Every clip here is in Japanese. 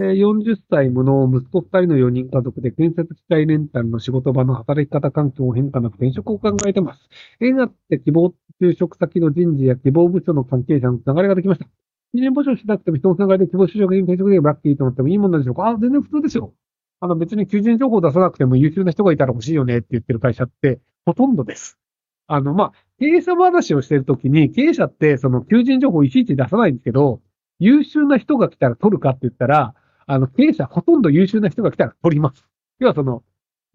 え40歳無能、息子2人の4人家族で建設機械レンタルの仕事場の働き方環境を変化なく転職を考えてます。縁があって希望就職先の人事や希望部署の関係者のつなができました。人間募集しなくても人のつながりで希望就職に転職できればラッキーと思ってもいいもんなんでしょうか？あ、全然普通ですよ。あの別に求人情報を出さなくても優秀な人がいたら欲しいよねって言ってる会社ってほとんどです。あの、まあ、経営者話をしてるときに、経営者ってその求人情報をいちいち出さないんですけど、優秀な人が来たら取るかって言ったら、あの、経営者ほとんど優秀な人が来たら取ります。要はその、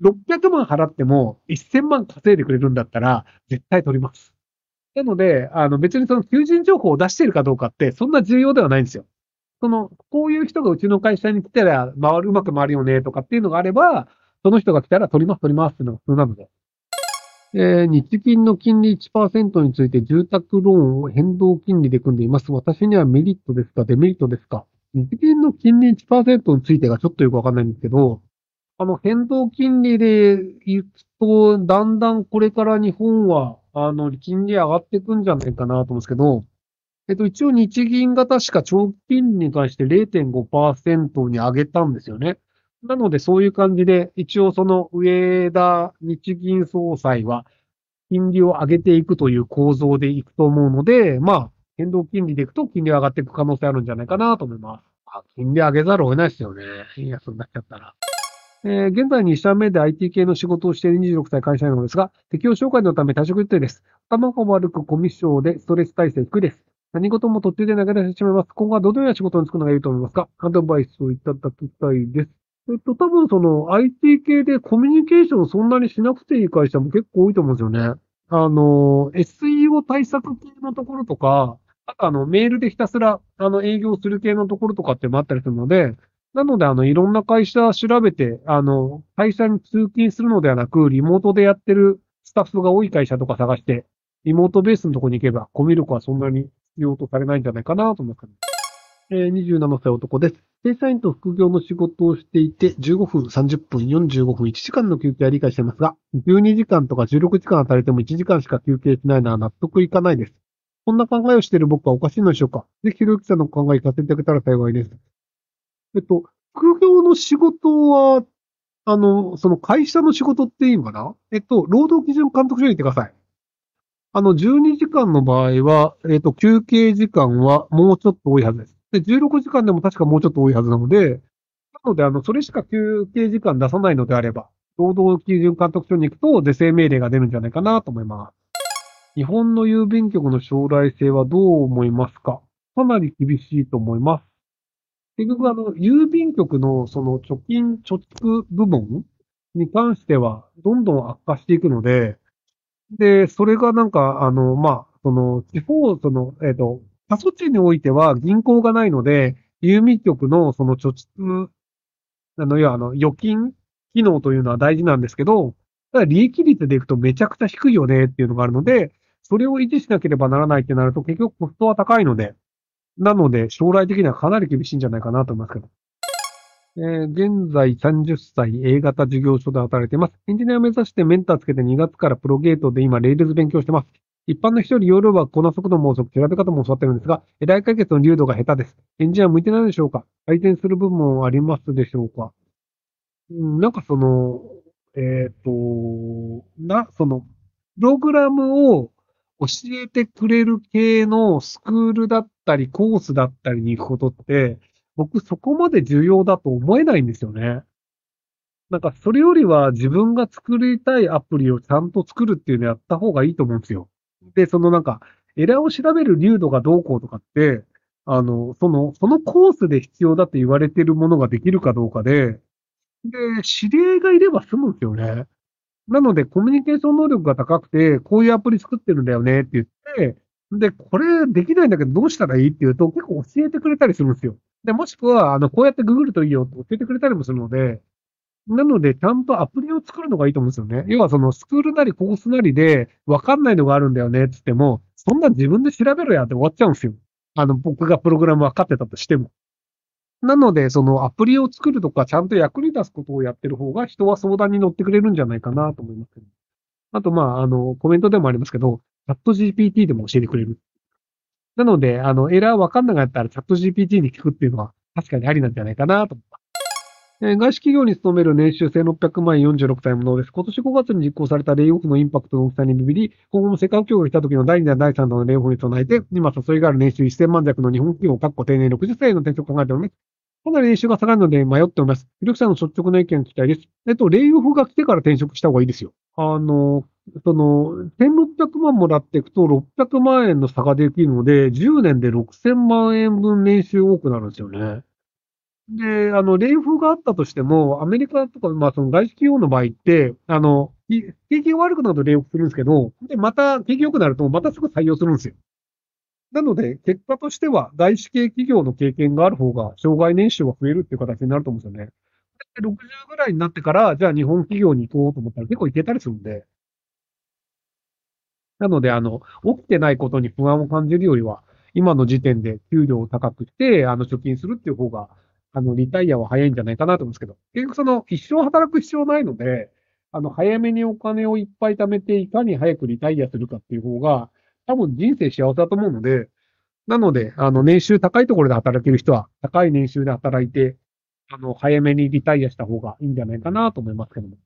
600万払っても1000万稼いでくれるんだったら、絶対取ります。なので、あの別にその求人情報を出しているかどうかってそんな重要ではないんですよ。その、こういう人がうちの会社に来たら回る、うまく回るよねとかっていうのがあれば、その人が来たら取ります、取りますっていうのが普通なので。えー日銀の金利1%について住宅ローンを変動金利で組んでいます。私にはメリットですかデメリットですか？日銀の金利1%についてがちょっとよくわかんないんですけど、あの、変動金利で行くと、だんだんこれから日本は、あの、金利上がっていくんじゃないかなと思うんですけど、えっと、一応日銀が確か長期金利に関して0.5%に上げたんですよね。なので、そういう感じで、一応その上田日銀総裁は、金利を上げていくという構造でいくと思うので、まあ、変動金利でいくと金利上がっていく可能性あるんじゃないかなと思います。あ金利上げざるを得ないですよね。いや、そんなっちゃったら。えー現在2社目で IT 系の仕事をしている26歳会社員なのですが、適用紹介のため退職予定です。頭が悪くコミッションでストレス耐性低いです。何事も途中で投げ出してしまいます。今後はどのような仕事に就くのがいいと思いますか？アドバイスをいただきたいです。えっと、多分その IT 系でコミュニケーションをそんなにしなくていい会社も結構多いと思うんですよね。あの、SEO 対策系のところとか、あとあの、メールでひたすら、あの、営業する系のところとかってもあったりするので、なので、あの、いろんな会社調べて、あの、会社に通勤するのではなく、リモートでやってるスタッフが多い会社とか探して、リモートベースのところに行けば、コミュ力はそんなに必要とされないんじゃないかなと思います。えー27歳男です。正社員と副業の仕事をしていて、15分、30分、45分、1時間の休憩は理解していますが、12時間とか16時間働いても1時間しか休憩しないのは納得いかないです。こんな考えをしている僕はおかしいのでしょうか？ぜひ、ひろゆきさんの考え聞かせていただけたら幸いです。えっと、副業の仕事は、あの、その会社の仕事っていいのかな？えっと、労働基準監督署に行ってください。あの、12時間の場合は、えっと、休憩時間はもうちょっと多いはずです。で、16時間でも確かもうちょっと多いはずなので、なので、あの、それしか休憩時間出さないのであれば、労働基準監督署に行くと、是正命令が出るんじゃないかなと思います。日本の郵便局の将来性はどう思いますか？かなり厳しいと思います。結局、あの、郵便局のその貯金、貯蓄部門に関しては、どんどん悪化していくので、で、それがなんか、あの、まあ、その、地方、その、えっ、と、過疎地においては銀行がないので、郵便局のその貯蓄、あの、要はあの、預金機能というのは大事なんですけど、ただ利益率でいくとめちゃくちゃ低いよねっていうのがあるので、それを維持しなければならないってなると結局コストは高いので、なので将来的にはかなり厳しいんじゃないかなと思いますけど。えー現在30歳 A 型事業所で働いています。エンジニアを目指してメンターつけて2月から Progate で今、 Rails 勉強してます。一般の人より夜はこの速度も遅く調べ方も教わってるんですが、エラー解決の粒度が下手です。エンジニア向いてないでしょうか？改善する部分はありますでしょうか？んなんかその、えっ、と、な、その、プログラムを教えてくれる系のスクールだったり、コースだったりに行くことって、僕そこまで重要だと思えないんですよね。なんかそれよりは自分が作りたいアプリをちゃんと作るっていうのやった方がいいと思うんですよ。で、そのなんか、エラーを調べる流度がどうこうとかって、あの、その、そのコースで必要だと言われてるものができるかどうかで、で、指令がいれば済むんですよね。なので、コミュニケーション能力が高くて、こういうアプリ作ってるんだよねって言って、で、これできないんだけどどうしたらいいって言うと、結構教えてくれたりするんですよ。で、もしくは、あの、こうやってググるといいよって教えてくれたりもするので、なので、ちゃんとアプリを作るのがいいと思うんですよね。要は、その、スクールなりコースなりで、わかんないのがあるんだよねって言っても、そんな自分で調べろやって終わっちゃうんですよ。あの、僕がプログラム分かってたとしても。なので、そのアプリを作るとか、ちゃんと役に立つことをやってる方が、人は相談に乗ってくれるんじゃないかなと思いますね。あと、まあ、あの、コメントでもありますけど、チャット GPT でも教えてくれる。なので、あの、エラーわかんなかったらチャット GPT に聞くっていうのは確かにありなんじゃないかなと思います。え外資企業に勤める年収1600万円46歳ものです。今年5月に実行されたレイオフのインパクトの大きさにビビり、今後も世界不況が来た時の第2弾、第3弾のレイオフに備えて、今誘いがある年収1000万弱の日本企業を確保定年60歳の転職を考えております。かなり年収が下がるので迷っております。有力者の率直な意見を聞きたいです。えっと、レイオフが来てから転職した方がいいですよ。あの、その、1600万もらっていくと600万円の差ができるので、10年で6000万円分年収多くなるんですよね。で、あの、レイオフがあったとしても、アメリカとか、まあ、その外資企業の場合って、あの、景気が悪くなるとレイオフするんですけど、で、また景気良くなると、またすぐ採用するんですよ。なので、結果としては、外資系企業の経験がある方が、障害年収が増えるっていう形になると思うんですよね。で60ぐらいになってから、じゃあ日本企業に行こうと思ったら結構行けたりするんで。なので、あの、起きてないことに不安を感じるよりは、今の時点で給料を高くして、あの、貯金するっていう方が、あの、リタイアは早いんじゃないかなと思うんですけど、結局その、一生働く必要ないので、あの、早めにお金をいっぱい貯めて、いかに早くリタイアするかっていう方が、多分人生幸せだと思うので、なので、あの、年収高いところで働ける人は、高い年収で働いて、あの、早めにリタイアした方がいいんじゃないかなと思いますけども。